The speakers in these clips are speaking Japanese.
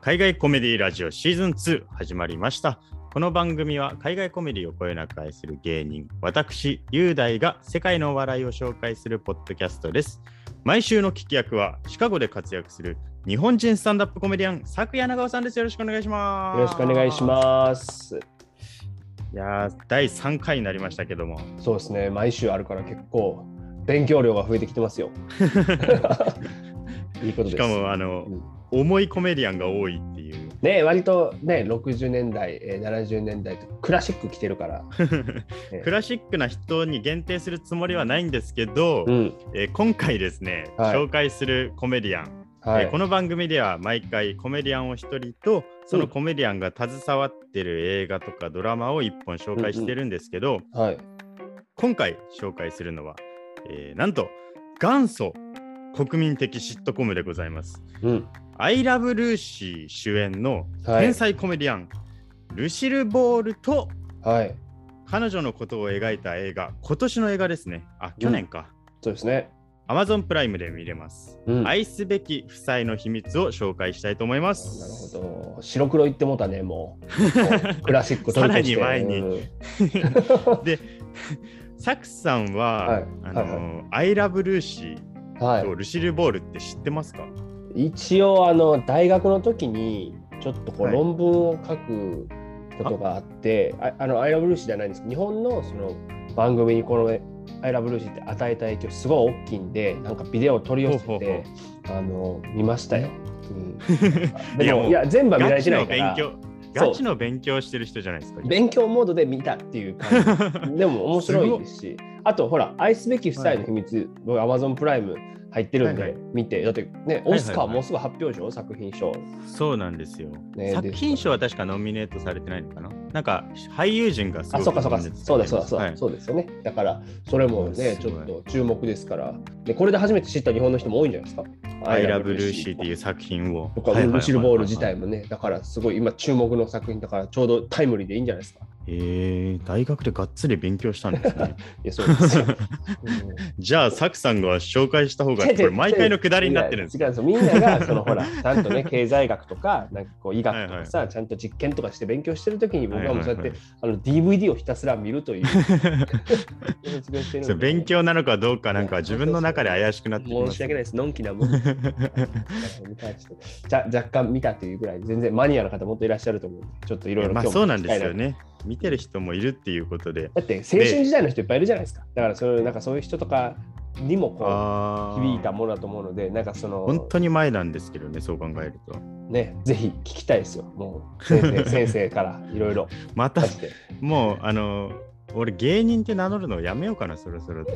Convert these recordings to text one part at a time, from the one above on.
海外コメディラジオシーズン2始まりました。この番組は海外コメディをこよなく愛する芸人、私、雄大が世界のお笑いを紹介するポッドキャストです。毎週の聞き役はシカゴで活躍する日本人スタンダップコメディアン、佐久谷長尾さんです。よろしくお願いします。よろしくお願いします。す。いやー、第3回になりましたけども、そうですね、毎週あるから結構勉強量が増えてきてますよ。いいことです。しかも、あの、うん重いコメディアンが多いっていう。ね、割とね、60年代、えー70年代とクラシック来てるから。ね クラシックな人に限定するつもりはないんですけど、うん。えー今回ですね、はい紹介するコメディアン、はい。えーこの番組では毎回コメディアンを一人とそのコメディアンが携わってる映画とかドラマを一本紹介してるんですけど、はい。今回紹介するのは、えーなんと元祖国民的シットコムでございます。うん。I love Lucy 主演のはい天才コメディアン、ルシル・ボールとはい。彼女のことを描いた映画、今年の映画ですね。あ、去年か。そうですね。Amazon プライムで見れます。うん。愛すべき夫妻の秘密を紹介したいと思いまなす。るほど。白黒言ってもうたね、もう。クラシックさらに前にうん で、サクさんは、はいあの、はいアイラブルーシーはい。と。ルシル・ボールって知ってますか、一応あの大学の時にちょっとこうはい。論文を書くことがあって、ああのアイラブルーシーじゃないんです。けど日本のその番組にこのアイラブルーシーって与えた影響すごい大きいんでなんかビデオを取り寄せてあの見ましたよ。うん、でもいや全部は見られてないから。の勉強、ガチの勉強してる人じゃないですか。勉強モードで見たっていう感じ。でも面白いですしあとほら愛すべき夫妻の秘密、僕 Amazon プライム入ってるんで、はいはい見てだってねはいオスカーもうすぐ発表でしょ？作品賞。そうなんですよ、ね作品賞は確かノミネートされてないのかな？なんか俳優陣がすごあ、くそうかそうか、そうだそうだそうだ、はいそうですよね。だから、それもうんね、ちょっと注目ですから。で、これで初めて知った日本の人も多いんじゃないですか？アイラブルーシーっていう作品を。とか、はいはシルボール自体もね、だからすごい今注目の作品だから、ちょうどタイムリーでいいんじゃないですか？えー、大学でがっつり勉強したんですね。いや、そう。じゃあ、サクさんが紹介した方が、これ毎回のくだりになってるんです違うんですよ。みんなが、そのほら、ちゃんとね、経済学とか、なんかこう医学とかさ、ちゃんと実験とかして勉強してるときに、僕はもうそうやって、あの DVD をひたすら見るという。勉強なのかどうかなんか自分の中で怪しくなってきます申し訳ないです。のんきなもん。じゃ若干見たというぐらい、全然マニアの方もっといらっしゃると思うちょっといろいろまあそうなんですよ。ね。見てる人もいるっていうことで。だって青春時代の人いっぱいいるじゃないですか。だからそういうなんかそういう人とかにもこう響いたものだと思うので、なんかその本当に前なんですけどね、そう考えると。ね、ぜひ聞きたいですよ。もう先生先生からいろいろ また。もう、あの、俺芸人って名乗るのやめようかな、そろそろ。い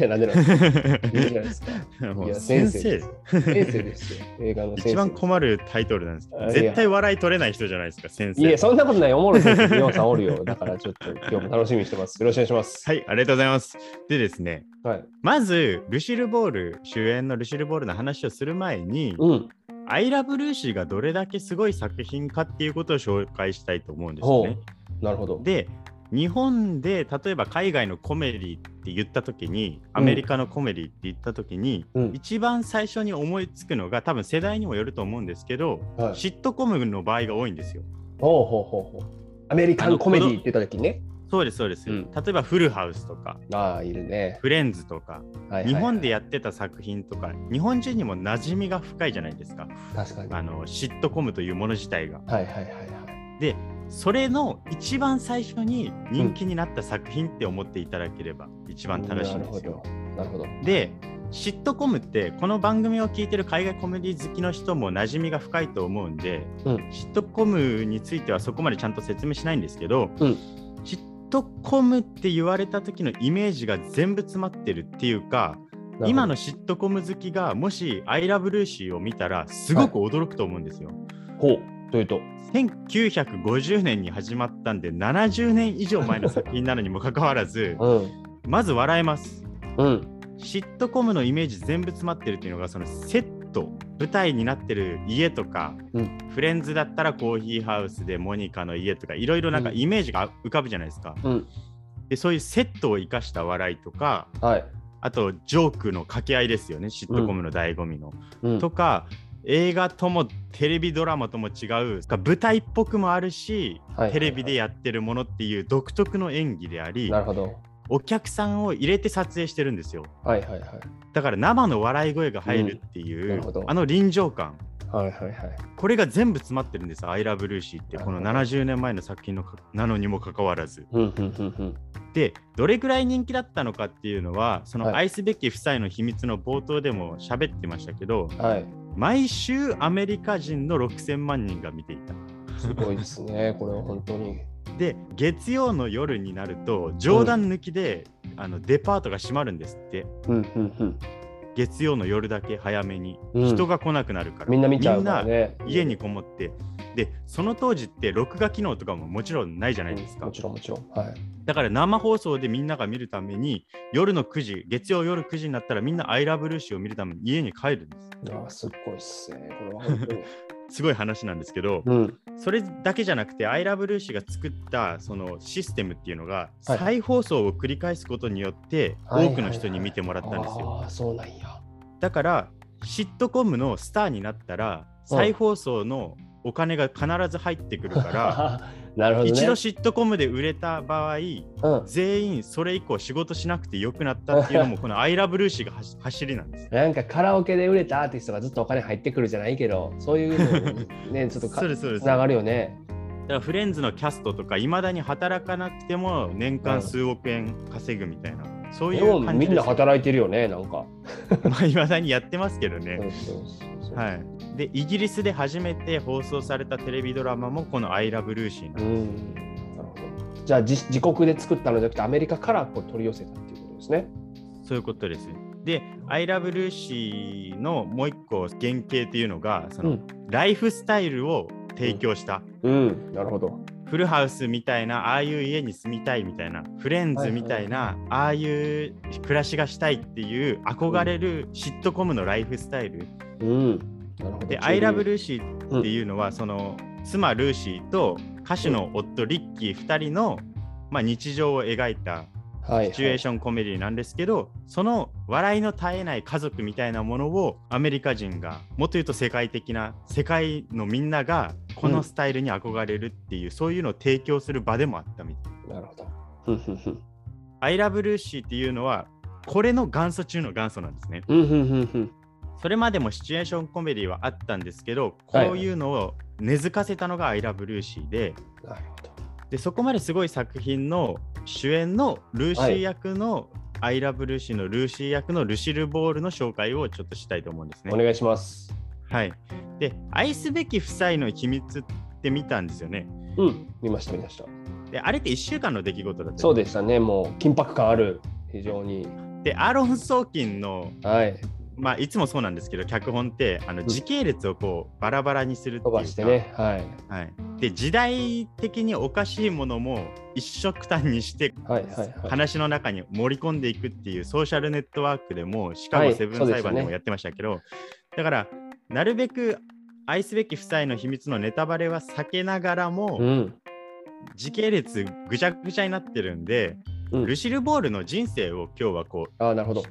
や、なんでなんですか 先生先生ですよ。映画の。一番困るタイトルなんですけど絶対笑い取れない人じゃないですか、先生。いや、そんなことない。おもろい先生、ヨンさんおるよ。だからちょっと 今日も楽しみにしてます。よろしくお願いします。はい、ありがとうございます。でですね、はい。まず、ルシル・ボール、主演のルシル・ボールの話をする前に、うん。アイラブ・ルーシーがどれだけすごい作品かっていうことを紹介したいと思うんですよほね。う。なるほど。で、日本で例えば海外のコメディって言った時に、アメリカのコメディって言った時に、うん一番最初に思いつくのが多分世代にもよると思うんですけど、はいシットコムの場合が多いんですよ。ほうほうほうほう。アメリカンコメディって言った時にね。そうです、そうです。うん例えばフルハウスとか、ああ、いるね。フレンズとか、はいはいはい日本でやってた作品とか、日本人にも馴染みが深いじゃないですか。確かに。はいあのシットコムというもの自体が。はいはいはい。で、それの一番最初に人気になった作品って思っていただければ一番正しいんですよ。なるほど。で、シットコムってこの番組を聞いてる海外コメディ好きの人も馴染みが深いと思うんで、うんシットコムについてはそこまでちゃんと説明しないんですけど、うんシットコムって言われた時のイメージが全部詰まってるっていうか、今のシットコム好きがもし「アイラブルーシーを見たらすごく驚くと思うんですよ。ほう。というと。1950年に始まったんで70年以上前の作品なのにもかかわらずうん。まず笑えます。うん。シットコムのイメージ全部詰まってるっていうのがそのセット舞台になってる家とか、うんフレンズだったらコーヒーハウスでモニカの家とかいろいろなんかうんイメージが浮かぶじゃないですか。うん。でそういうセットを生かした笑いとかはい。あとジョークの掛け合いですよねシットコムの醍醐味の。うん。とか映画ともテレビドラマとも違う舞台っぽくもあるし、はいテレビでやってるものっていう独特の演技でありなるほど。お客さんを入れて撮影してるんですよはいはいはい。だから生の笑い声が入るっていう、うんなるほどあの臨場感はいはいはい。これが全部詰まってるんです「アイラブルーシーってこのなるほど70年前の作品のかなのにもかかわらずうんうんうんうん。でどれぐらい人気だったのかっていうのはそのはい愛すべき夫妻の秘密の冒頭でも喋ってましたけど、はい。毎週アメリカ人の6000万人が見ていた。すごいですね。これは本当に。で月曜の夜になると冗談抜きで、あのデパートが閉まるんですってうんうんうん。月曜の夜だけ早めに、うん人が来なくなるからみんな見ちゃうからみんなね。家にこもってでその当時って録画機能とかももちろんないじゃないですか、もちろんもちろん。はい。だから生放送でみんなが見るために夜の9時月曜夜9時になったらみんな「アイラブルーシーを見るために家に帰るんですああ、すっごいっすね。これは本当に。すごい話なんですけど、うん。それだけじゃなくて、アイラブルーシーが作ったそのシステムっていうのが、はい再放送を繰り返すことによって、はい多くの人に見てもらったんですよ。ああ、そうなんや。だから、シットコムのスターになったら、再放送のお金が必ず入ってくるから、なるほどね。一度シットコムで売れた場合、うん。全員それ以降仕事しなくてよくなったっていうのも、このアイラブルーシーが走走りなんです。なんかカラオケで売れたアーティストがずっとお金入ってくるじゃないけど、そういうのにね、ちょっとつな がるよね。だからフレンズのキャストとか、いまだに働かなくても年間数億円稼ぐみたいな、そういう感みんな。働いてるよね、なんか。まあ、いまだにやってますけどね。そうそうそうはい、でイギリスで初めて放送されたテレビドラマもこの「アイラブルーシー」なんうです。ん。なるほど。じゃあ自自国で作ったのじゃなくてアメリカからこう取り寄せたっていうことですね。そういうことです。で「アイラブルーシー」のもう一個原型っていうのがその、うんライフスタイルを提供した、うん、なるほど。フルハウスみたいなああいう家に住みたいみたいなフレンズみたいな、ああいう暮らしがしたいっていう憧れるシットコムのライフスタイル、うん。で「アイラブルーシー」うんっていうのは、その妻ルーシーと歌手の夫リッキー2人の、まあ、日常を描いたはい、シチュエーションコメディなんですけど、その笑いの絶えない家族みたいなものをアメリカ人がもっと言うと世界的な世界のみんながこのスタイルに憧れるっていう、そういうのを提供する場でもあったみたい。なるほど。アイラブルーシーっていうのはこれの元祖中の元祖なんですね。それまでもシチュエーションコメディはあったんですけど、こういうのを根付かせたのがアイラブルーシーで。でそこまですごい作品の主演のルーシー役の、アイラブルーシーのルーシー役のルシル・ボールの紹介をちょっとしたいと思うんですねお。願いします。はい。で、愛すべき夫妻の秘密って見たんですよね。うん、見ました見ました。で、あれって1週間の出来事だった。そうでしたね、もう緊迫感ある、非常に。で、アーロン・ソーキンの、はい、まあ、いつもそうなんですけど、脚本ってあのん時系列をこうバラバラにするっていうか、飛ばしてね、はい。はい。で、時代的におかしいものも一色単にしてはいはいはい。話の中に盛り込んでいくっていうソーシャルネットワークでもシカはいゴセブン裁判でもやってましたけど、だからなるべく愛すべき夫妻の秘密のネタバレは避けながらも、うん。時系列ぐちゃぐちゃになってるんで、うんルシル・ボールの人生を今日はこああ、なるほど。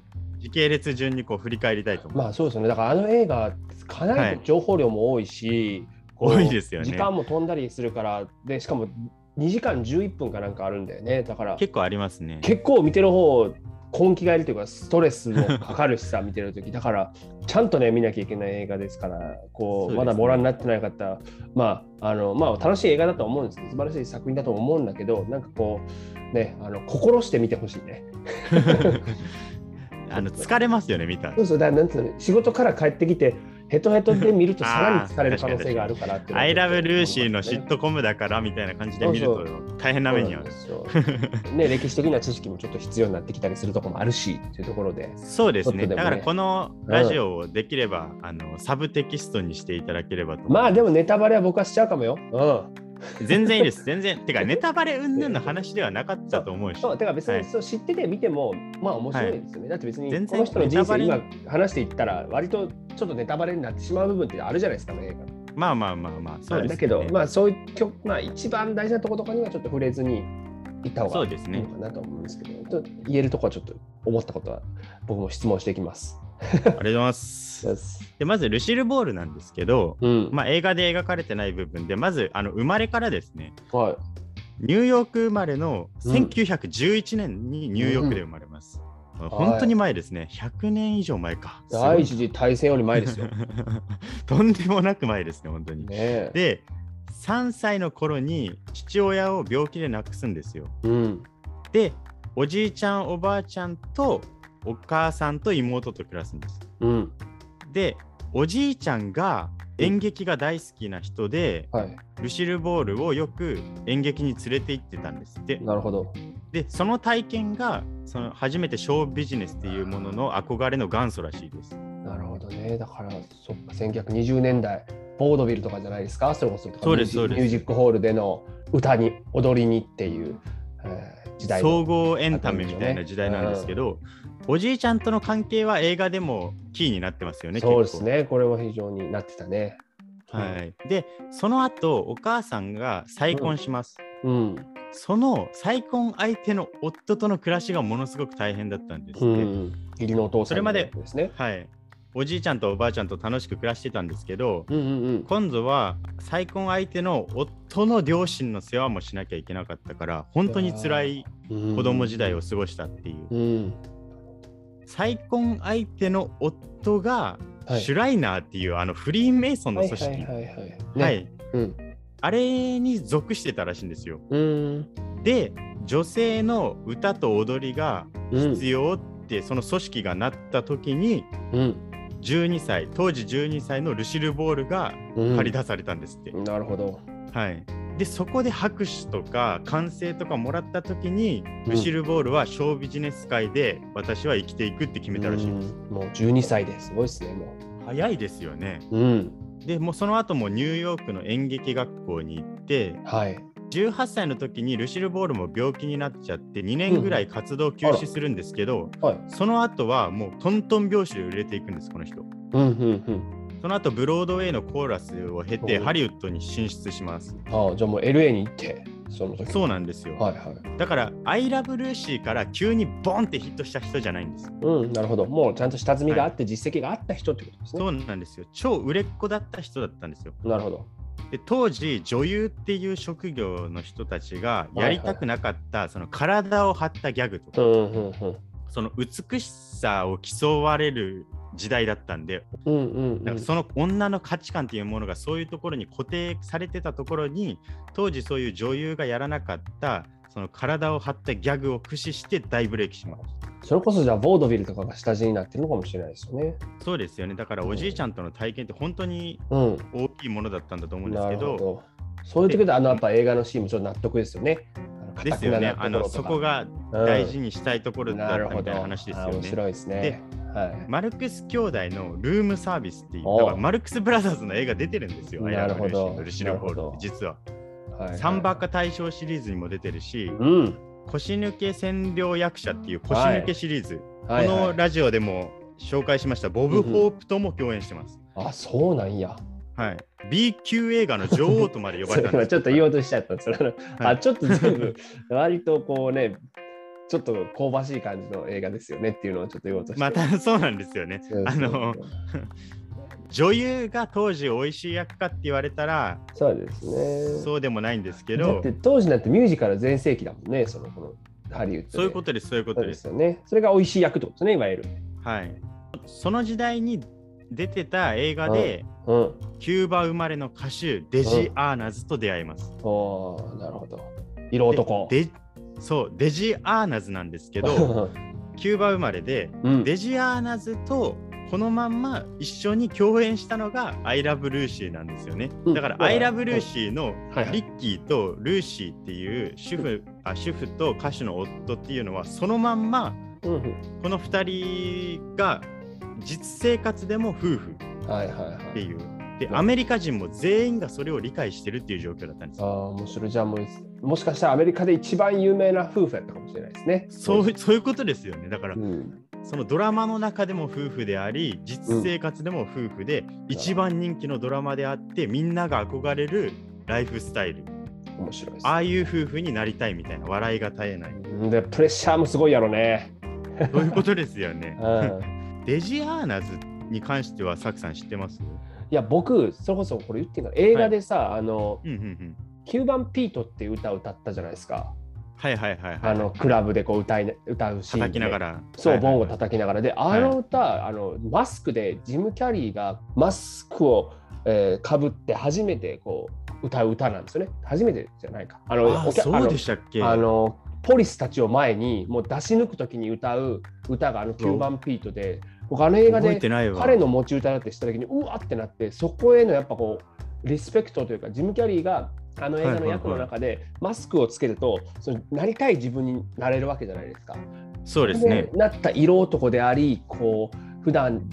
う時系列順にこう振り返りたいと思います。まあそうですよね。だからあの映画、かなり情報量も多いし、こう多いですよね時間も飛んだりするから、で、しかも2時間11分かなんかあるんだよね。だから結構ありますね。結構見てる方、根気がいるというか、ストレスもかかるしさ、見てるとき。だから、ちゃんとね、見なきゃいけない映画ですから、こう、まだご覧になってない方、まあ、あの、まあ、楽しい映画だと思うんですけど、素晴らしい作品だと思うんだけど、なんかこう、ね、あの心して見てほしいね。あの疲れますよね、見たらそうそう、だなんつうの、仕事から帰ってきて、ヘトヘトで見ると さらに疲れる可能性があるからってアイラブルーシーのシットコムだからみたいな感じで見ると大変な目にはそうなんですよね、歴史的な知識もちょっと必要になってきたりするところもあるし、というところで。そうですね。ねだからこのラジオをできれば、あのサブテキストにしていただければとまあでもネタバレは僕はしちゃうかもよ。うん。全然いいです。全然。てか、ネタバレ云々の話ではなかったと思うし。そう、てか別はいにそう知ってて見ても、まあ面白いですよね。だって別に全然この人の人生今話していったら、割とちょっとネタバレになってしまう部分ってあるじゃないですかね、映画。まあまあまあまあ、そうです、ね。だけど、まあそういう曲、まあ一番大事なところとかにはちょっと触れずに行った方がいいのかなと思うんですけど、と言えるところはちょっと思ったことは僕も質問していきます。りがとうございます。でまずルシル・ボールなんですけど、うん。まあ、映画で描かれてない部分でまずあの生まれからですねはい。ニューヨーク生まれのうん1911年にニューヨークで生まれます。本当に前ですね、100年以上前か。第一次大戦より前ですよ。とんでもなく前ですね、本当に。ねえ。で、3歳の頃に父親を病気で亡くすんですよ。うん。で、おじいちゃん、おばあちゃんとお母さんと妹と暮らすんです。うん。で、おじいちゃんが演劇が大好きな人で、はい。ルシル・ボールをよく演劇に連れて行ってたんですって。なるほど。で、その体験がその初めてショービジネスっていうものの憧れの元祖らしいです。なるほどね。だから、そっか、1920年代、ボードビルとかじゃないですか、それこそ。そうですそうですミュージックホールでの歌に、踊りにっていう、えー時代の総合エンタメみたいな時代なんですけど、おじいちゃんとの関係は映画でもキーになってますよね。そうですね。これは非常になってたね。はい、で、その後お母さんが再婚します。うん。その再婚相手の夫との暮らしがものすごく大変だったんですって。うん。義理のお父さんそれまでですね。はい、おじいちゃんとおばあちゃんと楽しく暮らしてたんですけど、うんうんうん。今度は再婚相手の夫の両親の世話もしなきゃいけなかったから本当に辛いうん子供時代を過ごしたっていう、うん。再婚相手の夫がはいシュライナーっていう、あのフリーメイソンのはい組織、はいはいはい。ね。はいうん。あれに属してたらしいんですよ。うん。で女性の歌と踊りがうん必要って、その組織がなった時にうん。12歳当時12歳のルシル・ボールがうん。借り出されたんですって。なるほど。はい、でそこで拍手とか歓声とかもらった時に、うんルシル・ボールはショービジネス界で私は生きていくって決めたらしいんです。うんもう12歳ですごいですね、も早いですよね。う。うん。でもうその後もニューヨークの演劇学校に行ってはい。18歳の時にルシル・ボールも病気になっちゃって2年ぐらい活動休止するんですけど、はい。その後はもうトントン拍子で売れていくんですこの人。うんうんうん。その後ブロードウェイのコーラスを経てハリウッドに進出します。ああ、じゃあもう LA に行って、その時。そうなんですよ。はいはい。だから「アイラブルーシーから急にボンってヒットした人じゃないんです。うん、なるほど。もうちゃんと下積みがあって、実績があった人ってことですね。そうなんですよ。超売れっ子だった人だったんですよ。なるほど。で当時女優っていう職業の人たちがやりたくなかった、その体を張ったギャグとか、うんうんうん。その美しさを競われる時代だったんで、うんうんうんなんかその女の価値観っていうものがそういうところに固定されてたところに当時そういう女優がやらなかったその体を張ったギャグを駆使して大ブレーキします。それこそじゃあ、ボードビルとかが下地になってるのかもしれないですよね。そうですよね。だからおじいちゃんとの体験って本当にうん。大きいものだったんだと思うんですなけど、るほど。そういう時で、あの、やっぱ映画のシーンもちょっと納得ですよね。ですよね。あのそこ、が大事ににしたいところだ。ったみたいな話ですよね。あ面白いですね。はい。マルクス兄弟のルームサービスっていう、マルクスブラザーズの映画出てるんですよ。なるほどルーシルホール実は。はいサンバカ大賞シリーズにも出てるし、うん。腰抜け占領役者っていう腰抜けシリーズ、はいはいこのラジオでも紹介しましたボブ・ホープとも共演してます。あ、そうなんや。はい、B 級映画の女王とまで呼ばれたんです ちょっと言おうとしちゃったんですよ。あのはいあちょっと全部、割とこうね、ちょっと香ばしい感じの映画ですよねっていうのをちょっと言おうとして。またそうなんですよね。あの 女優が当時美味しい役かって言われたらそうですね。そうでもないんですけどだって当時なんてミュージカル全盛期だもんね、そのこのハリウッドで。そういうことですそういうことですす。よね。それが美味しい役ってことですね、いわゆる。はい、その時代に出てた映画で、うん。キューバ生まれの歌手デジ・アーナズと出会います。おーなるほど。色男。ででそうデジ・アーナズなんですけど キューバ生まれでうん、デジ・アーナズとこのまんま一緒に共演したのが「アイラブ・ルーシー」なんですよね。うんだから「アイラブ・ルーシー」のリッキーとルーシーっていう主婦あ主婦と歌手の夫っていうのはそのまんまうんうんこの2人が実生活でも夫婦はいはいはい。っていう。でアメリカ人も全員がそれを理解してるっていう状況だったんですああ、よ。面白い。じゃあもう、もしかしたらアメリカで一番有名な夫婦やったかもしれないですね。そうそういうことですよね。だからうん。そのドラマの中でも夫婦であり実生活でも夫婦で、一番人気のドラマであってみんなが憧れるライフスタイル面白いです。ああいう夫婦になりたいみたいな笑いが絶えないうんで、プレッシャーもすごいやろね。そういうことですよね うん。デジアーナズに関しては、サクさん知ってます？いや僕それこそこれ言ってんから映画でさ、あのうんうんうん。9番ピートっていう歌を歌ったじゃないですか。はいはいはいはい。あのクラブでこう歌い歌うシーンで叩きながら。そう、はいはいボンゴ叩きながらで、あの歌、あのマスクでジム・キャリーがマスクを、えー、かぶって初めてこう歌う歌なんですよね。初めてじゃないか。あのあそうでしたっけ？あのポリスたちを前にもう出し抜くときに歌う歌があの9番ピートで、僕あの映画で。彼の持ち歌だってしたときにうわってなってそこへのやっぱこうリスペクトというかジム・キャリーがあの映画の役の中でマスクをつけるとそのなりたい自分になれるわけじゃないですか。そうですね。なった色男でありこう普段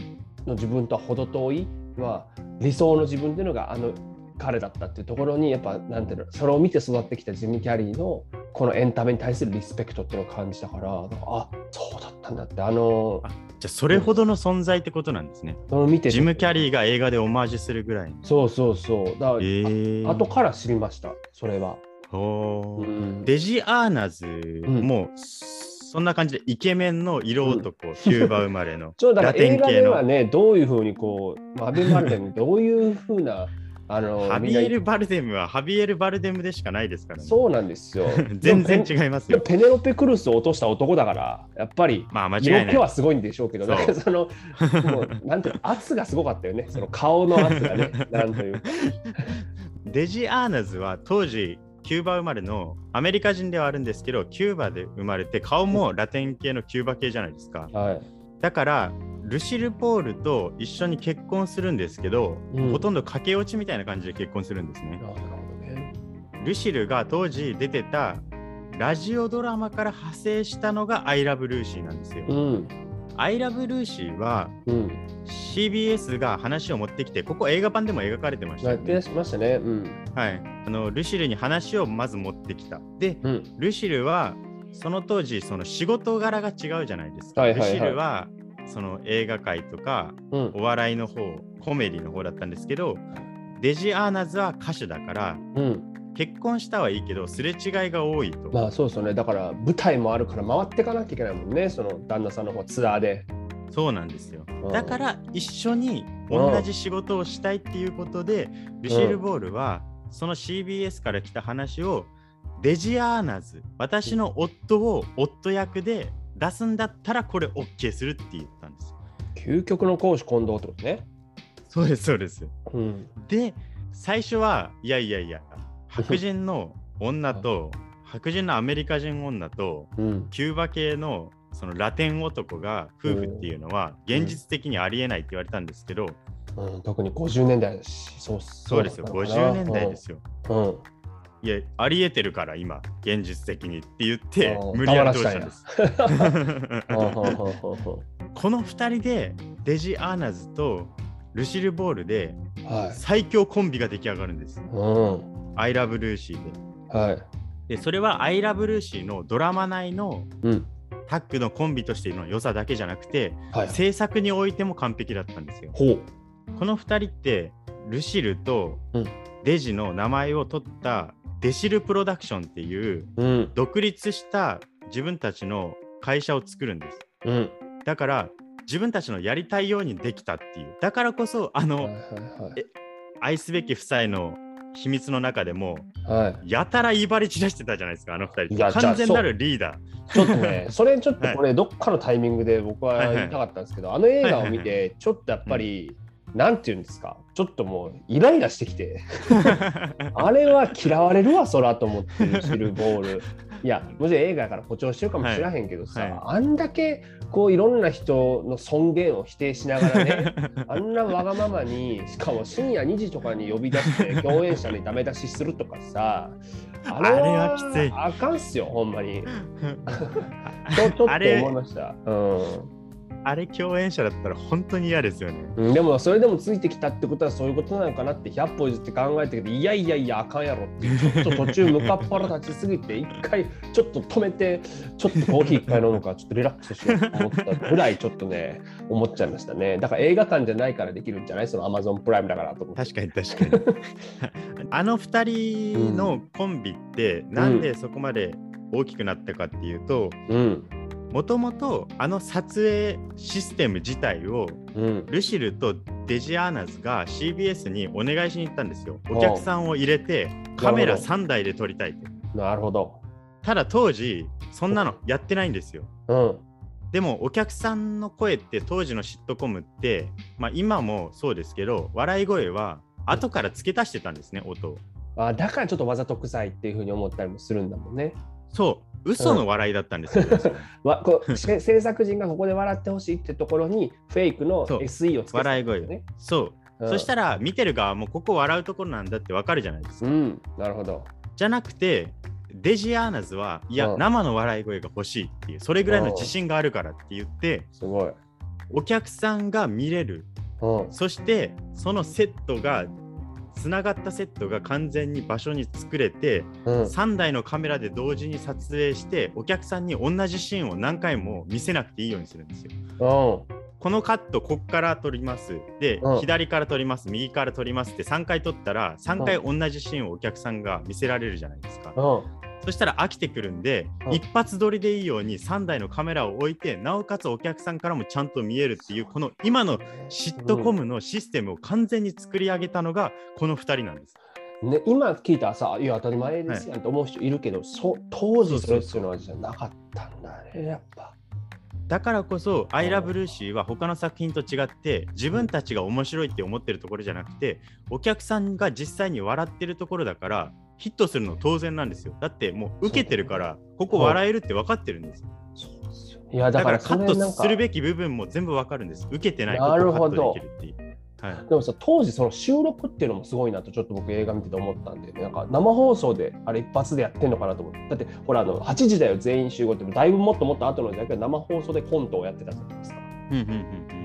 の自分とは程遠い、まあ、理想の自分っていうのがあの彼だったっていうところにやっぱなんていうのそれを見て育ってきたジム・キャリーのこのエンタメに対するリスペクトっていうのを感じたからあそうだったんだってあのあじゃあ、それほどの存在ってことなんですね。その見ててジム・キャリーが映画でオマージュするぐらいの。そうそうそう。だから、えー、後から知りましたそれは、うん。デジ・アーナズも、そんな感じでイケメンの色男、キューバ生まれの ちょっとだからラテ映画ン系の。ではねどういうふうにこうアベマルデンどういうふうなあのハビエル・バルデムはハビエル・バルデムでしかないですからね。そうなんですよ 全然で違いますよ。もペネロペ・クルスを落とした男だからやっぱりまあ間違いない。はすごいんでしょうけどそそのもうなんていうの圧がすごかったよね その顔の圧がね なんというかデジ・アーナズは当時、キューバ生まれのアメリカ人ではあるんですけど、キューバで生まれて顔もラテン系のキューバ系じゃないですか。はい、だから、ルシル・ポールと一緒に結婚するんですけど、うんほとんど駆け落ちみたいな感じで結婚するんですね。なるほどねルシルが当時出てたラジオドラマから派生したのが I Love Lucy なんですよ。うん、I Love Lucy はうん、CBS が話を持ってきて、ここ映画版でも描かれてましたよね、やってましたねうんはい。あのルシルに話をまず持ってきた。で、うんルシルはその当時、その仕事柄が違うじゃないですか。はいはいはいルシルはその映画界とかうん。お笑いの方、コメディの方だったんですけど、デジ・アーナズは歌手だから、うん。結婚したはいいけど、すれ違いが多いと。まあそうですよね。だから舞台もあるから回っていかなきゃいけないもんね。その旦那さんの方ツアーで。そうなんですよ。うん。だから一緒に同じ仕事をしたいっていうことで、ルシェル・ボールはその CBS から来た話をデジアーナズ、私の夫を夫役で出すんだったらこれ OK するって言ったんですよ。究極の公私混同ってことね。そうです、そうです。うん。で、最初はいやいやいや、白人の女と、白人のアメリカ人女と、うん。キューバ系のそのラテン男が夫婦っていうのは現実的にありえないって言われたんですけど、うん、特に50年代だしそうそうですよ、なのかな50年代ですよ。うんいや、ありえてるから今、現実的にって言ってう、ん無理やり通したんです。この2人でデジ・アーナズとルシル・ボールではい最強コンビが出来上がるんです。うん、I love Lucy で。はい。で、それは I love Lucy のドラマ内のうん。タッグのコンビとしての良さだけじゃなくて、はい。制作においても完璧だったんですよ。この2人ってルシルとうんデジの名前を取ったデシルプロダクションっていううん。独立した自分たちの会社を作るんです。うん。だから自分たちのやりたいようにできたっていう。だからこそあの、はいはいえ愛すべき夫妻の秘密の中でもはい。はい。やたら威張り散らしてたじゃないですかあの二人完全なるリーダー。ちょっとね、それちょっとこれ、どっかのタイミングで僕は言いたかったんですけど、あの映画を見て、ちょっとやっぱり、なんていうんですか、ちょっともうイライラしてきて、あれは嫌われるわ、そらと思ってる、シルボール。いや、もちろん映画やから誇張してるかもしれへんけどさ、はいはいあんだけこういろんな人の尊厳を否定しながらね、あんなわがままに、しかも深夜2時とかに呼び出して共演者にダメ出しするとかさ、ああれはきついあかんっすよ、ほんまに。ちょちょっと思いました。うんあれ共演者だったら本当に嫌ですよね。うん、でもそれでもついてきたってことはそういうことなのかなって100歩譲って考えたけどいやいやいやあかんやろってちょっと途中向かっ腹立ちすぎて一回ちょっと止めてちょっとコーヒー一回飲むから ちょっとリラックスしようと思ったぐらいちょっとね思っちゃいましたね。だから映画館じゃないからできるんじゃない？その Amazon プライムだからと思って。確かに確かに。あの二人のコンビってなんでそこまで大きくなったかっていうと、うんもともとあの撮影システム自体をうん。ルシルとデジアーナズが CBS にお願いしに行ったんですよ。お客さんを入れてカメラ3台で撮りたいって。なるほど。ただ当時そんなのやってないんですよ。うん。でもお客さんの声って当時のシットコムって、まあ、今もそうですけど笑い声は後から付け足してたんですね音を。あだからちょっとわざと臭いっていうふうに思ったりもするんだもんね。そう嘘の笑いだったんですよ。わこ制作陣がここで笑ってほしいってところにフェイクの SE をつけてたん笑い声。そう、そしたら見てる側もここ笑うところなんだってわかるじゃないですか。うん、なるほど。じゃなくてデジアーナズはいや、うん生の笑い声が欲しいっていうそれぐらいの自信があるからって言ってすごい。お客さんが見れるうん。そしてそのセットがつながったセットが完全に場所に作れてうん。3台のカメラで同時に撮影してお客さんに同じシーンを何回も見せなくていいようにするんですよ。うん。このカットこっから撮りますで、うん左から撮ります右から撮りますって3回撮ったら3回同じシーンをお客さんが見せられるじゃないですか。うん。そしたら飽きてくるんで、うん一発撮りでいいように3台のカメラを置いてなおかつお客さんからもちゃんと見えるっていうこの今のシットコムのシステムを完全に作り上げたのがこの2人なんです。ね、今聞いたらさ、いや、当たり前ですやんと思う人いるけど、そ当時それっていうのはじゃなかったんだね、やっぱ。だからこそ「アイラブルーシーは他の作品と違って自分たちが面白いって思ってるところじゃなくてお客さんが実際に笑ってるところだからヒットするの当然なんですよ。だってもう受けてるからここ笑えるって分かってるんですよ。そうですよいや、だだかかららカットするべき部分も全部分かるんです。受けてないなるほど。ここカットできるっていう、はい、でもさ、当時その収録っていうのもすごいなとちょっと僕映画見てて思ったんで、なんか生放送であれ一発でやってんのかなと思って。だってほら、あの8時だよ全員集合ってだいぶもっともっと後の時代から生放送でコントをやってたじゃないですか。うんうんうんうん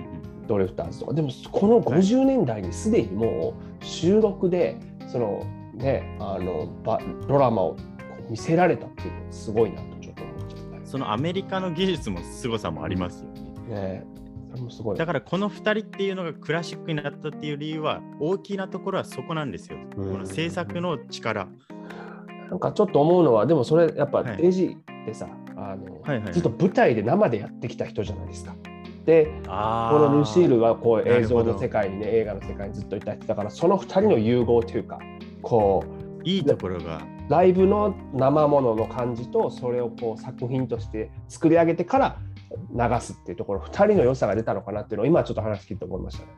ドリフターズとか。でもこの50年代にすでにもう収録でそのね、あのばドラマを見せられたっていうのがすごいなとちょっと思っちゃったうんそのアメリカの技術も凄さもありますよねね。それもすごい。だからこの2人っていうのがクラシックになったっていう理由は大きなところはそこなんですよ。こうんの制作の力。なんかちょっと思うのは、でもそれやっぱはいデジってさ、あのはいはいずっと舞台で生でやってきた人じゃないですか。で、あこのルシールはこう映像の世界にね、映画の世界にずっといた人だから、その2人の融合というか、こう、いいところが。ライブの生ものの感じと、それをこう作品として作り上げてから流すっていうところ、2人の良さが出たのかなっていうのを今ちょっと話聞いて思いましたね。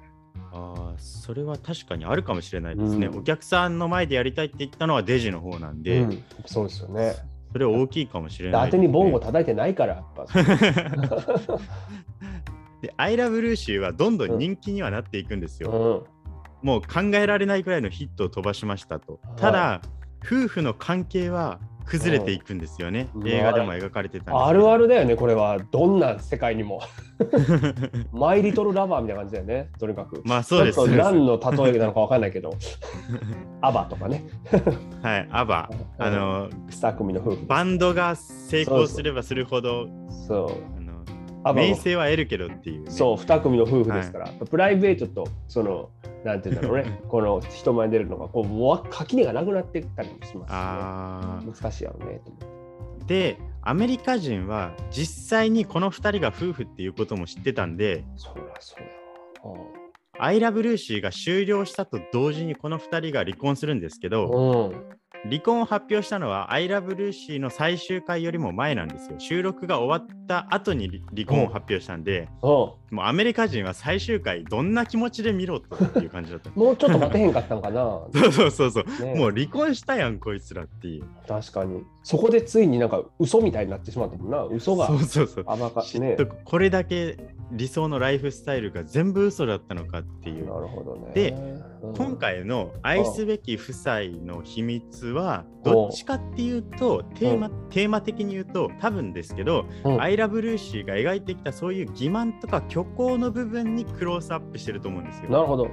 ああ、それは確かにあるかもしれないですね、うんお客さんの前でやりたいって言ったのはデジの方なんで、うん、そうですよね。それ大きいかもしれでないね、当てにボンゴ叩いてないから、やっぱ。で、アイラブルーシーはどんどん人気にはなっていくんですよ。うんもう考えられないくらいのヒットを飛ばしましたと。ただ、夫婦の関係は崩れていくんですよね。うん映画でも描かれてたあるあるだよね、これは。どんな世界にも。マイリトルラバーみたいな感じだよね、とにかく。まあそうです何の例えなのかわかんないけど、アバとかね、はい、アバ。あの、2組の夫婦。バンドが成功すればするほど、そう。名声は得るけどっていう、ね。そう、2組の夫婦ですから、プライベートと、その、なんていうんだろう ね、この人前に出るのが、こう、わ垣根がなくなっていったりもしますね。難しいやろうね、で、アメリカ人は実際にこの2人が夫婦っていうことも知ってたんで、そうだ、そうだ。アイラブルーシーが終了したと同時にこの2人が離婚するんですけど、うん。離婚を発表したのはアイラブルーシーの最終回よりも前なんですよ。収録が終わった後に離離婚を発表したんで、うん。もうアメリカ人は最終回どんな気持ちで見ろとっていう感じだった。もうちょっと待てへんかったんかな。そうそうそうそう。ねもう離婚したやんこいつらっていう。確かに。そこでついになんか嘘みたいになってしまったもんな。嘘がそうそうそう。これだけ理想のライフスタイルが全部嘘だったのかっていう。なるほどね。でうん今回の愛すべき夫妻の秘密はどっちかっていうとテーマテーマ的に言うと多分ですけどうんアイラブルーシーが描いてきたそういう欺瞞とか虚構の部分にクロースアップしてると思うんですよ。なるほど。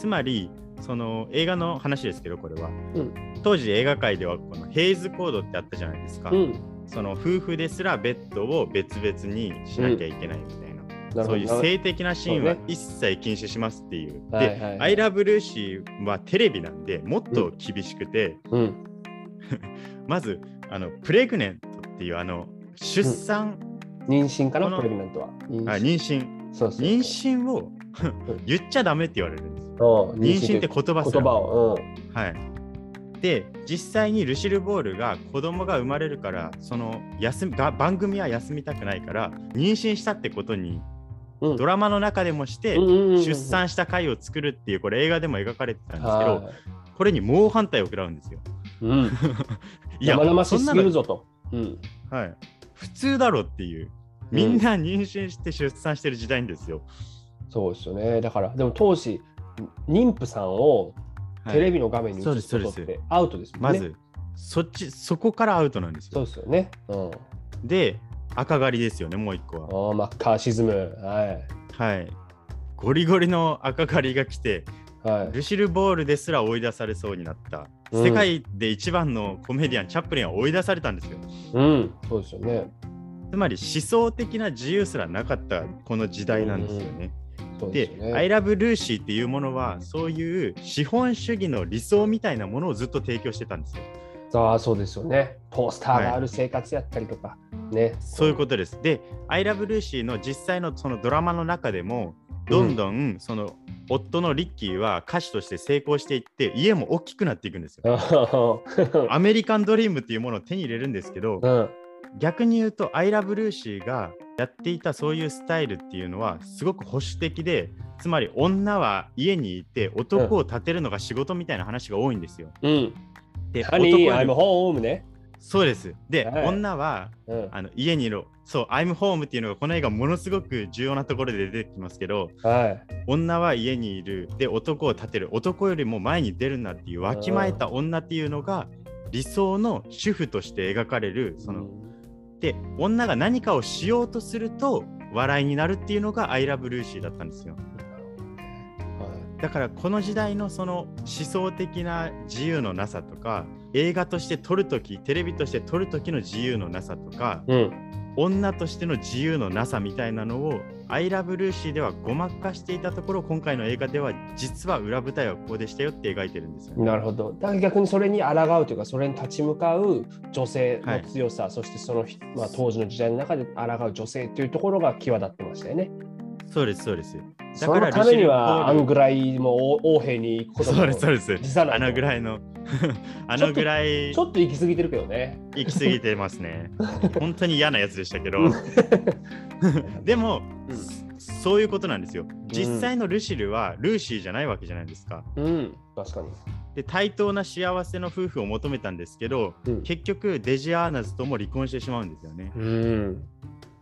つまりその映画の話ですけどこれは、うん当時映画界ではこのヘイズコードってあったじゃないですか。うん。その夫婦ですらベッドを別々にしなきゃいけないみたいな。なるほどそういう性的なシーンは一切禁止しますっていう。で、はいはいはいアイラブルーシーはテレビなんでもっと厳しくて、うん。まずあのプレグネントっていうあの出産妊娠かな？プレグナントは。妊あ妊娠。妊娠を 言っちゃダメって言われるんです妊娠って言葉すら言葉を。はい。で、実際にルシル・ボールが子供が生まれるから、その休みが番組は休みたくないから、妊娠したってことにうん。ドラマの中でもして、うんうんうんうん出産した回を作るっていう、これ映画でも描かれてたんですけど、はいこれに猛反対を食らうんですよ。うん。いや、生々しすぎるぞと。うん。はい、普通だろっていう。みんな妊娠して出産してる時代ですよ。そうですよね。だから、でも当時、妊婦さんをはいテレビの画面に映すことってアウトですもんね。まず、そっち、そこからアウトなんですよ。そうですよね。うん。で、赤狩りですよね、もう一個は。ああ、マッカーシズム。はい。はい。ゴリゴリの赤狩りが来て、はい。ルシル・ボールですら追い出されそうになった。うん世界で一番のコメディアン、チャップリンは追い出されたんですよ。うん。そうですよね。つまり思想的な自由すらなかったこの時代なんですよね。でですよ I ね。love Lucy っていうものはそういう資本主義の理想みたいなものをずっと提供してたんですよ。ああ、そうですよね。トースターがある生活やったりとか。ね。そういうことです。で、I love Lucy の実際のそのドラマの中でもどんどんその夫のリッキーは歌手として成功していって家も大きくなっていくんですよ。と。アメリカンドリームっていうものを手に入れるんですけどうん。逆に言うと I love Lucy がやっていたそういうスタイルっていうのはすごく保守的でつまり女は家にいて男を立てるのが仕事みたいな話が多いんですよ。うん。で、ー、よ I'm り home ね。そうです。で、はい女はうん。あの家にいる、そう、I'm home っていうのがこの映画ものすごく重要なところで出てきますけど、はい。女は家にいる、で、男を立てる、男よりも前に出るなっていう、わきまえた女っていうのが理想の主婦として描かれる、その、で、女が何かをしようとすると笑いになるっていうのが I love Lucy だったんですよ。だからこの時代のその思想的な自由のなさとか映画として撮るときテレビとして撮るときの自由のなさとかうん。女としての自由のなさみたいなのを「I love Lucy」ではごまかしていたところ今回の映画では実は裏舞台はこうでしたよって描いてるんですよ、ね。なるほど。だから逆にそれに抗うというか、それに立ち向かう女性の強さ、そしてその、まあ、当時の時代の中で抗う女性というところが際立ってましたよね。そうですそうです。だそからのためには、あのぐらいもう王兵に行くこともそうですそうです。あのぐらいの あのぐらいちょっと行き過ぎてるけどね。行き過ぎてますね。本当に嫌なやつでしたけど。でも、うんそういうことなんですよ。実際のルシルはルーシーじゃないわけじゃないですか。うん、確かに。で対等な幸せの夫婦を求めたんですけど、うん結局デジアーナズとも離婚してしまうんですよね。うん。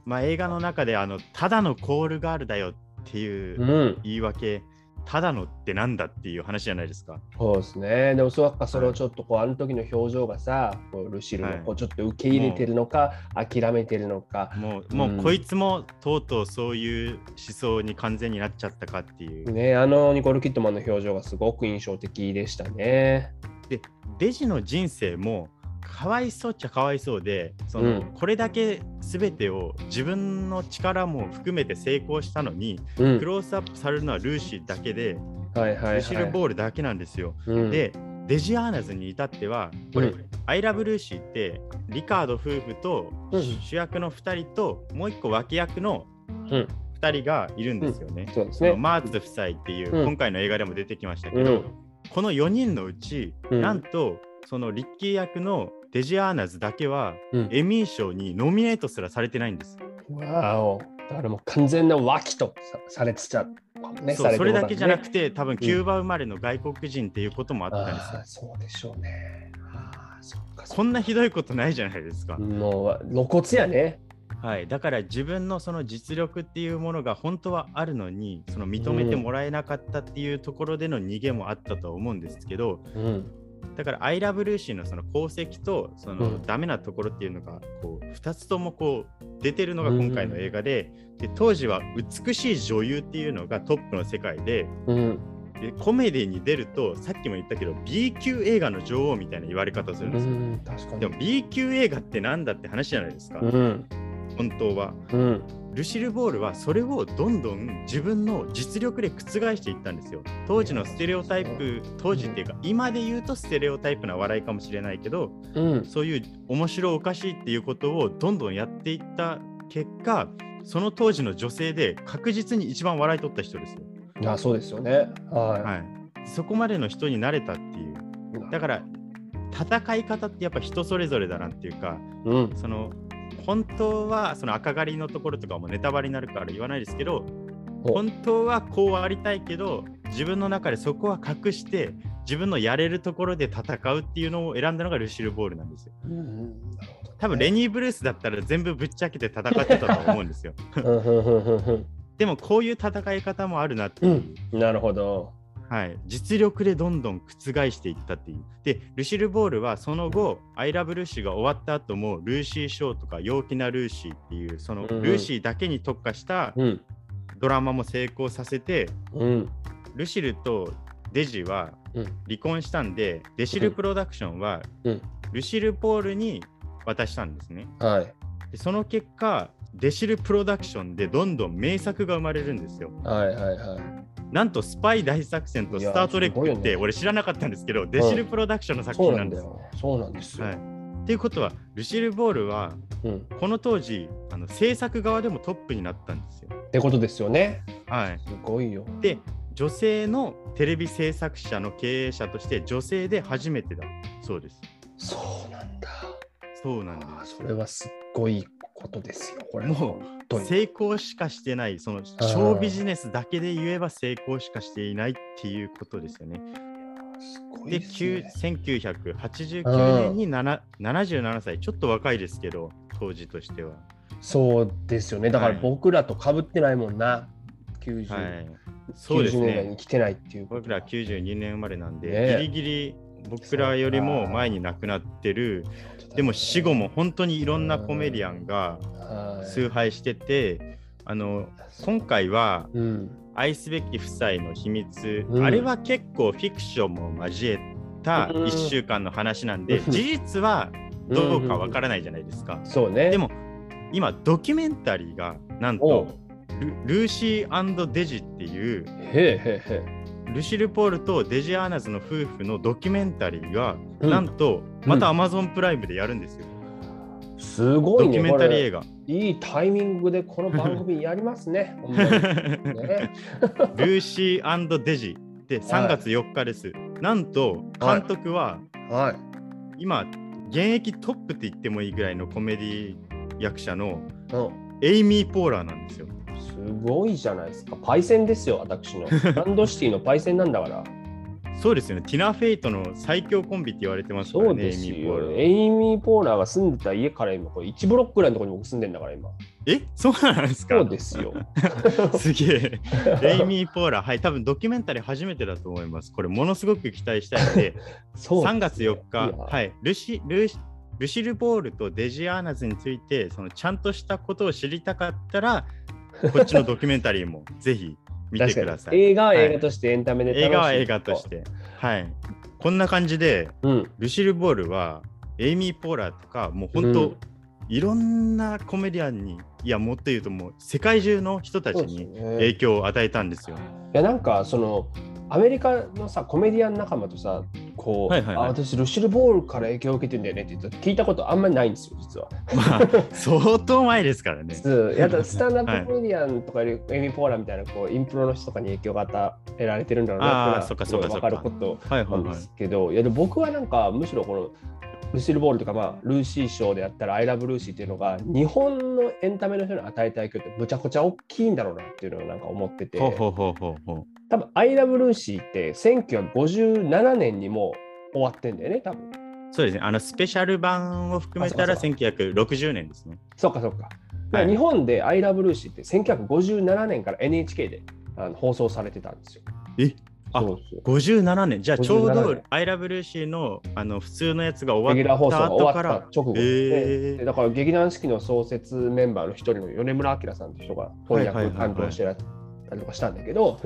まあ映画の中であのただのコールガールだよっていううん。言い訳、ただのってなんだっていう話じゃないですか。そうですね。でもそうか、それをちょっとこう、あの時の表情がさ、こうルシルのこうちょっと受け入れてるのか、諦めてるのか。もうもうこいつもとうとうそういう思想に完全になっちゃったかっていう。ね、あのニコール・キットマンの表情がすごく印象的でしたね。でデジの人生もかわいそうっちゃかわいそうでその、うんこれだけ全てを自分の力も含めて成功したのに、うんク。ロースアップされるのはルーシーだけで、はいはい、はい。ルシル・ボールだけなんですよ。うん、でデジアーナズに至ってはこれ、うん I love ルーシーってリカード夫婦とうん主役の2人ともう1個脇役のうん2人がいるんですよね。そうですね。マーズ夫妻っていう、うん今回の映画でも出てきましたけど、うんこの4人のうち、うんなんとそのリッキー役のデジアーナズだけは、うんエミー賞にノミネートすらされてないんです。わお。だからもう完全な脇とさされてちゃう。ね、そうそれだけじゃなくてて、多分キューバ生まれの外国人っていうこともあったんですよ。ああそうでしょうね。ああ、そ。こんなひどいことないじゃないですか。もう露骨やね。はい、だから自分のその実力っていうものが本当はあるのにその認めてもらえなかったっていうところでの逃げもあったとは思うんですけどうん。だから I love Lucy のその功績とそのうんダメなところっていうのがこう2つともこう出てるのが今回の映画で,、で当時は美しい女優っていうのがトップの世界でうん。でコメディに出るとさっきも言ったけど B 級映画の女王みたいな言われ方をするんですよ。うん、確かに。でも B 級映画ってなんだって話じゃないですか、うん。本当は。うん。ルシル・ボールはそれをどんどん自分の実力で覆していったんですよ。当時のステレオタイプ、当時っていうか、今で言うとステレオタイプな笑いかもしれないけど、うん。そういう面白おかしいっていうことをどんどんやっていった結果その当時の女性で確実に一番笑い取った人ですよ。いやそうですよね。ははい、そこまでの人になれたっていうい。だから戦い方ってやっぱ人それぞれだなっていうかうん。その本当はその赤狩りのところとかもネタバレになるから言わないですけどお本当はこうありたいけど自分の中でそこは隠して自分のやれるところで戦うっていうのを選んだのがルシル・ボールなんですよ。うん多分レニー・ブルースだったら全部ぶっちゃけて戦ってたと思うんですよ。でもこういう戦い方もあるなってういう、んなるほど。はい、実力でどんどん覆していったっていう。で、ルシル・ボールはその後、アイラブ・ルーシーが終わった後も、ルーシー・ショーとか陽気なルーシーっていう、そのうんうんルーシーだけに特化したうん。ドラマも成功させて、うん。ルシルとデジはうん離婚したんで、デシル・プロダクションはうんルシル・ボールに渡したんですね。はい。でその結果、デシル・プロダクションでどんどん名作が生まれるんですよ。はいはいはい。なんとスパイ大作戦とスター・トレックって俺知らなかったんですけど、デシル・プロダクションの作品なんです。なだよ。そうなんですよ。はい、っていうことは、ルシル・ボールはうん。この当時あの制作側でもトップになったんですよ。ってことですよね。はい、すごいよ。で、女性のテレビ制作者の経営者として女性で初めてだそうです。そうなんだ。そうなんです。それはすっごいことですよ。これもう成功しかしてない、そのショービジネスだけで言えば成功しかしていないっていうことですよね。で、です9ね。1989年に7 77歳、ちょっと若いですけど、当時としては。そうですよね。だからはい僕らと被ってないもんな。90、はい、そうです90年に。来てないっていう僕ら92年生まれなんで、ねえギリギリ僕らよりも前に亡くなってる、でも死後も本当にいろんなコメディアンがはい。崇拝してて、あの今回はうん。愛すべき夫妻の秘密、うん。あれは結構フィクションも交えたうん。1週間の話なんで、うん。事実はどうかわからないじゃないですか。そうね。でも今ドキュメンタリーがなんおとう。ルルーシーデジっていうルシル・ポールとデジ・アーナズの夫婦のドキュメンタリーが、うん。なんとまた Amazon プライムでやるんですよ。え。すごいね。ドキュメンタリー映こ画。れいいタイミングでこの番組やりますね。ねルーシーデジで3月4日です。なんと監督ははい。今現役トップって言ってもいいぐらいのコメディ役者のうんエイミー・ポーラーなんですよ。すごいじゃないですか。パイセンですよ、私の。ランドシティのパイセンなんだから。そうですよね。ティナ・フェイトの最強コンビって言われてますからね、そうですエイミー・ポーラよ。ー。エイミー・ポーラーが住んでた家から今、これ1ブロックぐらいのところに僕住んでんだから今。え？そうなんですか？そうですよ。すげえ。エイミー・ポーラー、はい、多分ドキュメンタリー初めてだと思います。これ、ものすごく期待したいので、そう3月4日、はい、ルシルシルシル・ボールとデジ・アーナズについて、そのちゃんとしたことを知りたかったら、こっちのドキュメンタリーもぜひ見てください。映画は映画としてエンタメで楽しい映画は映画とし。て。はい。こんな感じで、うん。ルシル・ボールは、エイミー・ポーラーとか、もう本当、うんいろんなコメディアンに、いや、もっと言うと、もう世界中の人たちに影響を与えたんですよ。いやなんかそのアメリカのさコメディアン仲間とさこう、はいはいはいあ私ルシル・ボールから影響を受けてんだよねって言った聞いたことあんまりないんですよ実は。まあ、相当前ですからね。やだスタンダップコメディアンとかよりエミ・ポーラーみたいなこうインプロの人とかに影響が与えられてるんだろうなっていうの分かることはいはいはい。なんですけど、いやでも僕はなんかむしろこのルシル・ボールとか、まあ、ルーシー賞であったら「アイラブ・ルーシー」っていうのが日本のエンタメの人に与えた影響ってむちゃくちゃ大きいんだろうなっていうのをなんか思ってて。多分、アイラブルーシーって1957年にもう終わってんだよね、多分。そうですね。あの、スペシャル版を含めたらあそう1960年ですね。そうか、そうか。はい日本でアイラブルーシーって1957年から NHK であの放送されてたんですよ。えあそうそう。57年。じゃあちょう57ど年 I love Lucy のあの普通のやつがレ終わったた後から。直後、ででだから劇団四季の創設メンバーの一人の米村明さんという人が翻訳担当してたりとかしたんだけど、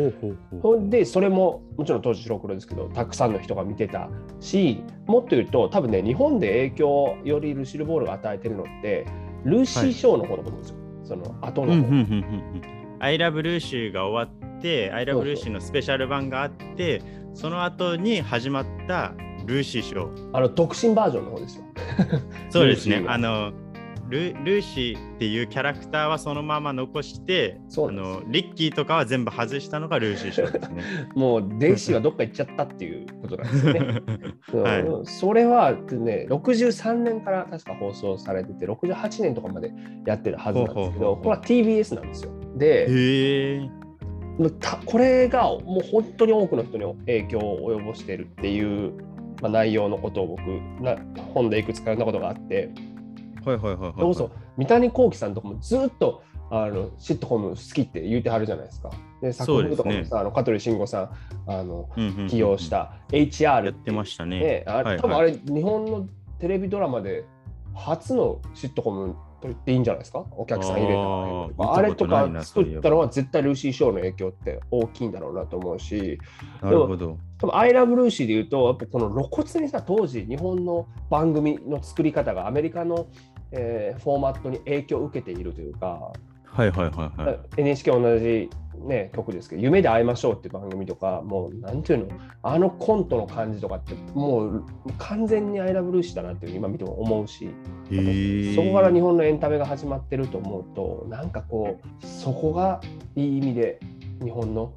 ほんでそれももちろん当時白黒ですけどたくさんの人が見てたしもっと言うと多分ね日本で影響をよりルシル・ボールが与えてるのってルーシー・ショーの方だと思うんですよ、その後の方、うんうんうんうんうん。I love Lucy が終わって、I そう love そう Lucy のスペシャル版があって、その後に始まったルーシーショー。あの独身バージョンの方ですよ。そうですねルーシ。ーはあの、ルルーシーっていうキャラクターはそのまま残してあのリッキーとかは全部外したのがルーシー賞ですね。もうデイシーはどっか行っちゃったっていうことなんですよね。はいうんそれはね、63年から確か放送されてて、68年とかまでやってるはずなんですけど、これは TBS なんですよ。で、これがもう本当に多くの人に影響を及ぼしているっていう、まあ、内容のことを僕な本でいくつか読んだことがあってはいはいはいはい。それこそ三谷幸喜さんとかもずっとあのシットコム好きって言うてはるじゃないですか。で作風とかもさ、あの香取慎吾さんあのうんうんうん起用したや HR ってましたね。ね、あはいはい多分あれ、日本のテレビドラマで初のシットコムと言っていいんじゃないですか？お客さん入れたあれとか作ったのは絶対ルーシー・ショーの影響って大きいんだろうなと思うしなるほど。多分アイラブルーシーで言うとやっぱこの露骨にさ当時日本の番組の作り方がアメリカの、えーフォーマットに影響を受けているというか、はいはいはいはい。NHK 同じ、ね、曲ですけど「夢で会いましょう」っていう番組とかもうなんていうのあのコントの感じとかってもう完全にアイラブルーシーだなっていう今見ても思うし。そこから日本のエンタメが始まってると思うとなんかこうそこがいい意味で日本の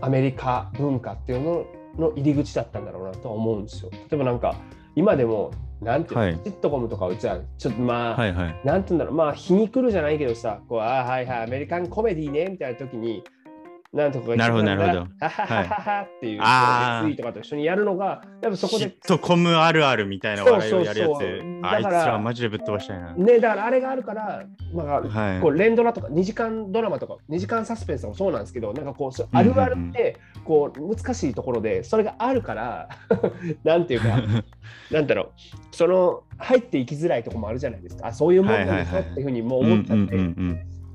アメリカ文化っていうのの入り口だったんだろうなとは思うんですよ。例えばなんか今でもなんていうの、はいシットコムとかうちはちょっとまあ、はいはい。なんていうんだろう、まあ、皮肉るじゃないけどさ、こう、あーはいはい、アメリカンコメディね、みたいな時に、なんとかがなるほどなるほど。はははははっていう、あーツイートとかと一緒にやるのが、やっぱそこでシッ、トコムあるあるみたいな笑いをやるやそうそうそうつ。あいつららマジでぶっ飛ばしたいな。ね、だからあれがあるから、まあ、はい。こう連ドラとか2時間ドラマとか2時間サスペンスもそうなんですけどなんかこうあるあるってこう難しいところでそれがあるから なんていうか なんだろう。その入っていきづらいところもあるじゃないですか。あそういうもんなんですよっていうふうにもう思っちゃって、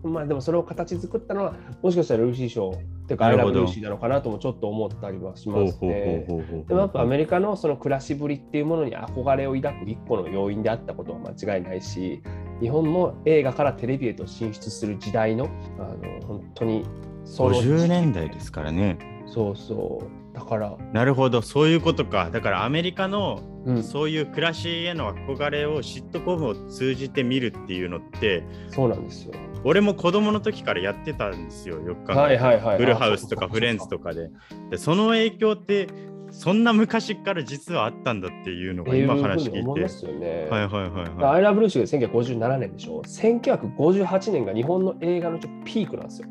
まあでもそれを形作ったのはもしかしたらルーシー賞っていうかアイラブルーシーなのかなともちょっと思ったりはしますね。でもやっぱアメリカのその暮らしぶりっていうものに憧れを抱く一個の要因であったことは間違いないし日本も映画からテレビへと進出する時代のあの本当にその50年代ですからね。そうそうだから、なるほど、そういうことか。だからアメリカのうん、そういう暮らしへの憧れをシットコムを通じて見るっていうのって、そうなんですよ。俺も子供の時からやってたんですよ、よく考えはいはいはい。フルハウスとかフレンズとかで。で、その影響って、そんな昔から実はあったんだっていうのが今話聞いて。思いますよね。はいはいはいはアイラブルーシーが1957年でしょ。1958年が日本の映画のちょっとピークなんですよ。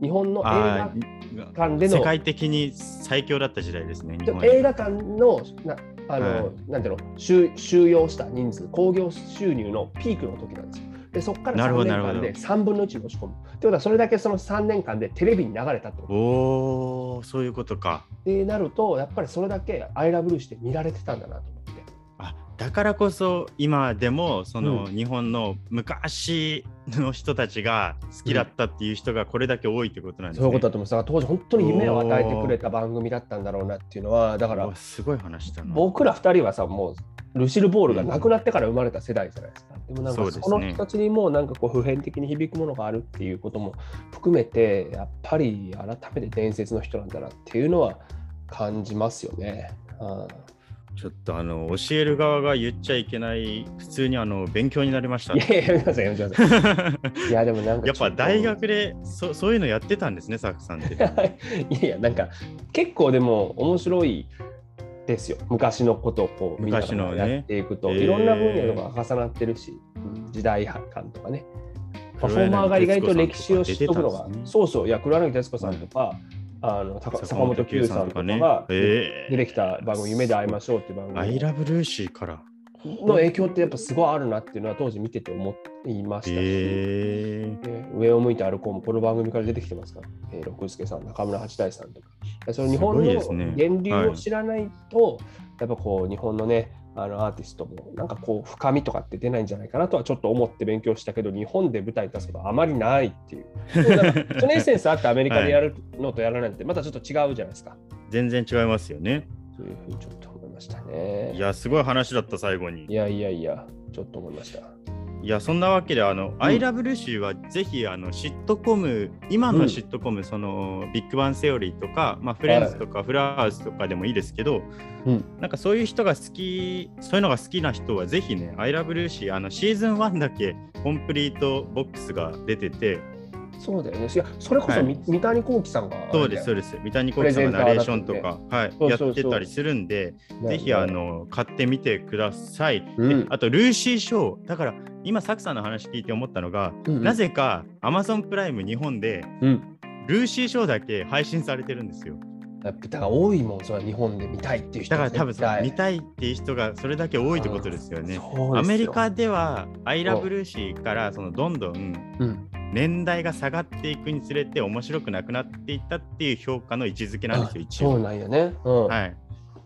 日本のい。映あ画ー館での世界的に最強だった時代ですね。映画館のなあの、はいなんていうの収収容した人数、興行収入のピークの時なんですよ。でそこからなるほ3年どなるほど間で3分の1に押し込む。ってことは、それだけその3年間でテレビに流れたってこと。おー、そういうことか。でなると、やっぱりそれだけアイラブルーシーで見られてたんだなとだからこそ今でもそのう日本の昔の人たちが好きだったっていう人がこれだけ多いってことなんですね。そういうことだと思います。だから当時本当に夢を与えてくれた番組だったんだろうなっていうのは、だからすごい話だな。僕ら2人はさ、もうルシル・ボールが亡くなってから生まれた世代じゃないですか。でもなんかその人たちにもなんかこう普遍的に響くものがあるっていうことも含めて、やっぱり改めて伝説の人なんだなっていうのは感じますよね。うんちょっとあの教える側が言っちゃいけない普通にあの勉強になりましたい。やいや、やめなさい、やい。いや、でもなんかやっぱ大学で。でそそういうのやってたんですね、サクさんって。いやいや、なんか結構でも面白いですよ。昔のことをこうみんな昔のやっていくと、えーいろんな分野とか重なってるし、うん時代感とかね。パフォーマーが意外と歴史を知っとくのが、そうそう、いや、黒柳徹子さんとか、あの高坂本九さんとかがえ出てきた番組、夢で会いましょうっていう番アイ組ラブルーシーから。の影響ってやっぱすごいあるなっていうのは当時見てて思いましたし、え。ー、ね上を向いて歩こうもこの番組から出てきてますか？ら、えー、六助さん、中村八大さんとか。その日本の源流を知らないと、やっぱこう日本のね、あのアーティストもなんかこう深みとかって出ないんじゃないかなとはちょっと思って勉強したけど、日本で舞台に立つことはあまりないっていう。そのエッセンスあってアメリカでやるのとやらないってまたちょっと違うじゃないですか。全然違いますよね。そういうふうにちょっと思いましたね。いや、すごい話だった、最後にい。やいやいや、ちょっと思いました。いやそんなわけであの、アイラブルーシーはぜひあのシットコム今のシットコム、そのビッグバンセオリーとか、まあ、フレンズとかフラワーズとかでもいいですけど、うん。なんかそういう人が好きそういうのが好きな人はぜひねアイラブルーシーあのシーズン1だけコンプリートボックスが出ててそうだよね。いや、それこそはい。み三谷幸喜さんが。そうですそうです。三谷幸喜さんがナレーションとか、はい、やってたりするんでね。ぜひあ、の買ってみてください。うん。であとルーシーショー。だから今サクさんの話聞いて思ったのが、うんうん。なぜか Amazon プライム日本でうん。ルーシーショーだけ配信されてるんですよ。やっぱだから多いもん、それは日本で見たいっていう人だから多分さ見たたいっていう人がそれだけ多いってことですよね。アアメリカでは「アイラブルーシーからそのどんどんうん、年代が下がっていくにつれて面白くなくなっていったっていう評価の位置づけなんですよ一応。そうなんやね。うん。はい、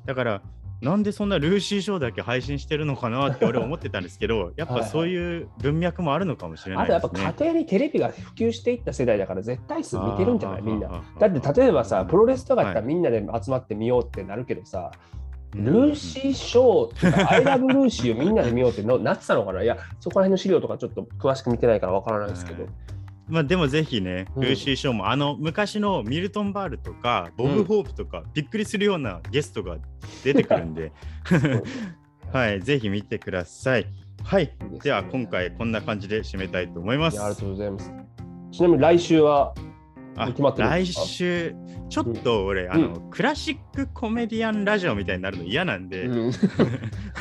だからなんでそんなルーシーショーだけ配信してるのかなって俺は思ってたんですけどやっぱそういう文脈もあるのかもしれなあとやっいですね。ぱ家庭にテレビが普及していった世代だから絶対数見てるんじゃない？みんな。だって例えばさ、プロレスとかだったらはいみんなで集まって見ようってなるけどさ、うんルーシーショーとか、アイラブルーシーをみんなで見ようってのなってたのかな？いや、そこら辺の資料とかちょっと詳しく見てないからわからないですけどはい。まあでもぜひね、うんルーシーショーもあの昔のミルトン・バールとかボブ・ホープとか、びっくりするようなゲストが出てくるんで、はい、ぜひ見てください。はい、では今回こんな感じで締めたいと思います。ありがとうございます。ちなみに来週は、あ決まってる来週、ちょっと俺、あの、クラシックコメディアンラジオみたいになるの嫌なんで、うん。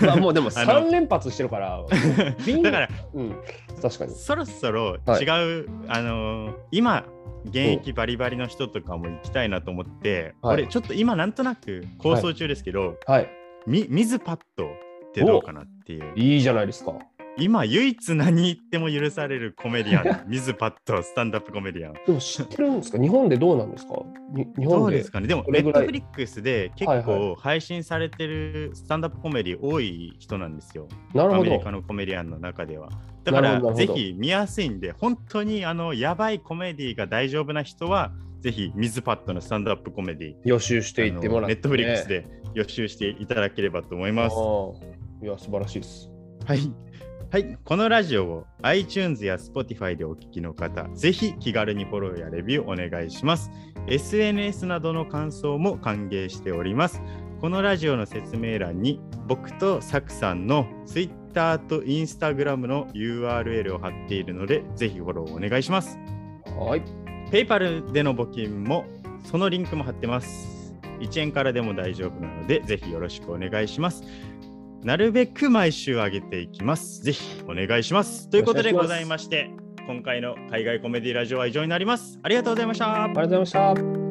まあもうでも あの3連発してるから、だからうん、確かに。そろそろはい。違う、あのー今現役バリバリの人とかも行きたいなと思って、はい。俺ちょっと今なんとなく構想中ですけど、はい。み水パッドってどうかなっていう。いいじゃないですか。今唯一何言っても許されるコメディアン。水パッドスタンダップコメディアン。でも知ってるんですか？日本でどうなんですか？に日ど本で。うですかね。でもネットフリックスで結はい構配信されてるスタンダップコメディ多い人なんですよ、なるほど。アメリカ。のコメディアンの中では。だからぜひ見やすいんで、本当にあのやばいコメディが大丈夫な人は、ぜひ水パッドのスタンドアップコメディ予習していってもらって、ネットフリックスで予習していただければと思います。いや、素晴らしいです。はい。はい、このラジオを iTunes や Spotify でお聞きの方、ぜひ気軽にフォローやレビューお願いします。SNS などの感想も歓迎しております。このラジオの説明欄に僕とサクさんの Twitter と Instagram の URL を貼っているので、ぜひフォローお願いします。はい。PayPal での募金もそのリンクも貼ってます。1円からでも大丈夫なので、ぜひよろしくお願いします。なるべく毎週上げていきます。ぜひお願いします。ということでございまして、今回の海外コメディラジオは以上になります。ありがとうございましたあ。りがとうございました。